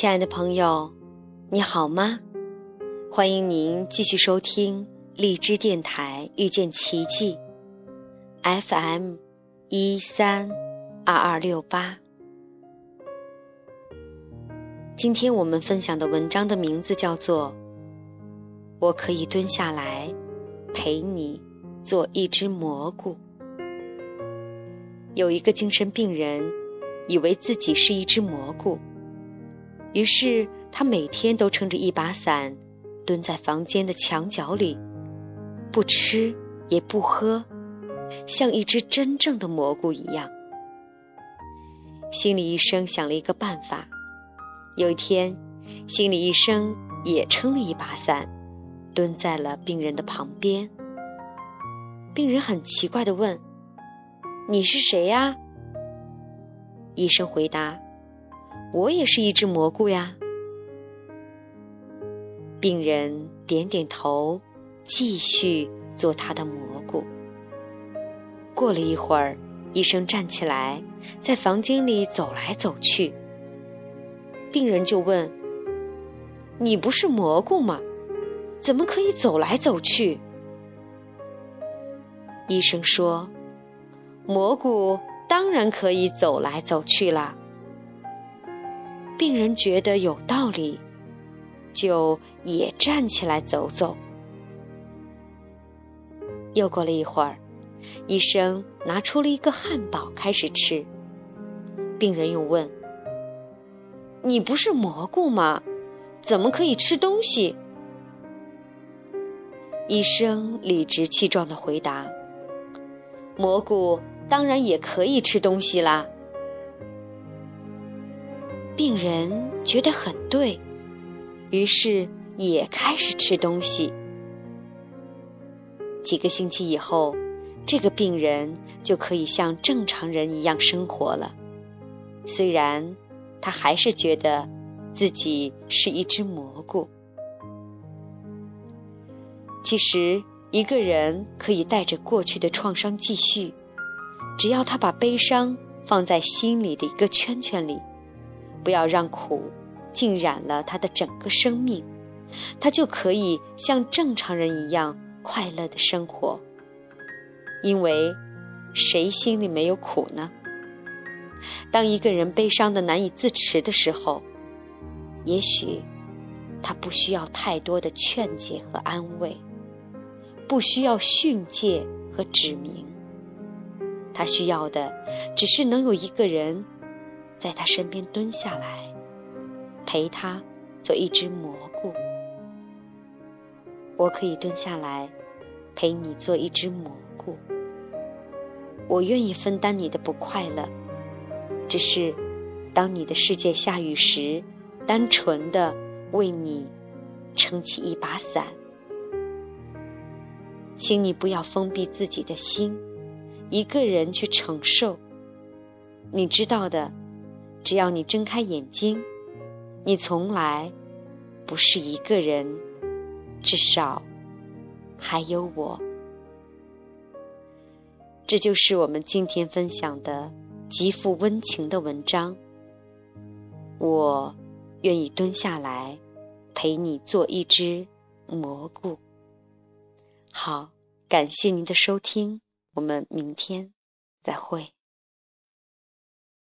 亲爱的朋友，你好吗？欢迎您继续收听荔枝电台遇见奇迹 FM 一三二二六八。今天我们分享的文章的名字叫做《我可以蹲下来陪你做一只蘑菇》。有一个精神病人以为自己是一只蘑菇。于是他每天都撑着一把伞，蹲在房间的墙角里，不吃也不喝，像一只真正的蘑菇一样。心理医生想了一个办法。有一天，心理医生也撑了一把伞，蹲在了病人的旁边。病人很奇怪地问：“你是谁呀？”医生回答。我也是一只蘑菇呀。病人点点头，继续做他的蘑菇。过了一会儿，医生站起来，在房间里走来走去。病人就问：“你不是蘑菇吗？怎么可以走来走去？”医生说：“蘑菇当然可以走来走去啦。”病人觉得有道理，就也站起来走走。又过了一会儿，医生拿出了一个汉堡开始吃。病人又问：“你不是蘑菇吗？怎么可以吃东西？”医生理直气壮的回答：“蘑菇当然也可以吃东西啦。”病人觉得很对，于是也开始吃东西。几个星期以后，这个病人就可以像正常人一样生活了。虽然他还是觉得自己是一只蘑菇。其实，一个人可以带着过去的创伤继续，只要他把悲伤放在心里的一个圈圈里。不要让苦浸染了他的整个生命，他就可以像正常人一样快乐的生活。因为谁心里没有苦呢？当一个人悲伤的难以自持的时候，也许他不需要太多的劝解和安慰，不需要训诫和指明，他需要的只是能有一个人。在他身边蹲下来，陪他做一只蘑菇。我可以蹲下来，陪你做一只蘑菇。我愿意分担你的不快乐，只是当你的世界下雨时，单纯的为你撑起一把伞。请你不要封闭自己的心，一个人去承受。你知道的。只要你睁开眼睛，你从来不是一个人，至少还有我。这就是我们今天分享的极富温情的文章。我愿意蹲下来陪你做一只蘑菇。好，感谢您的收听，我们明天再会。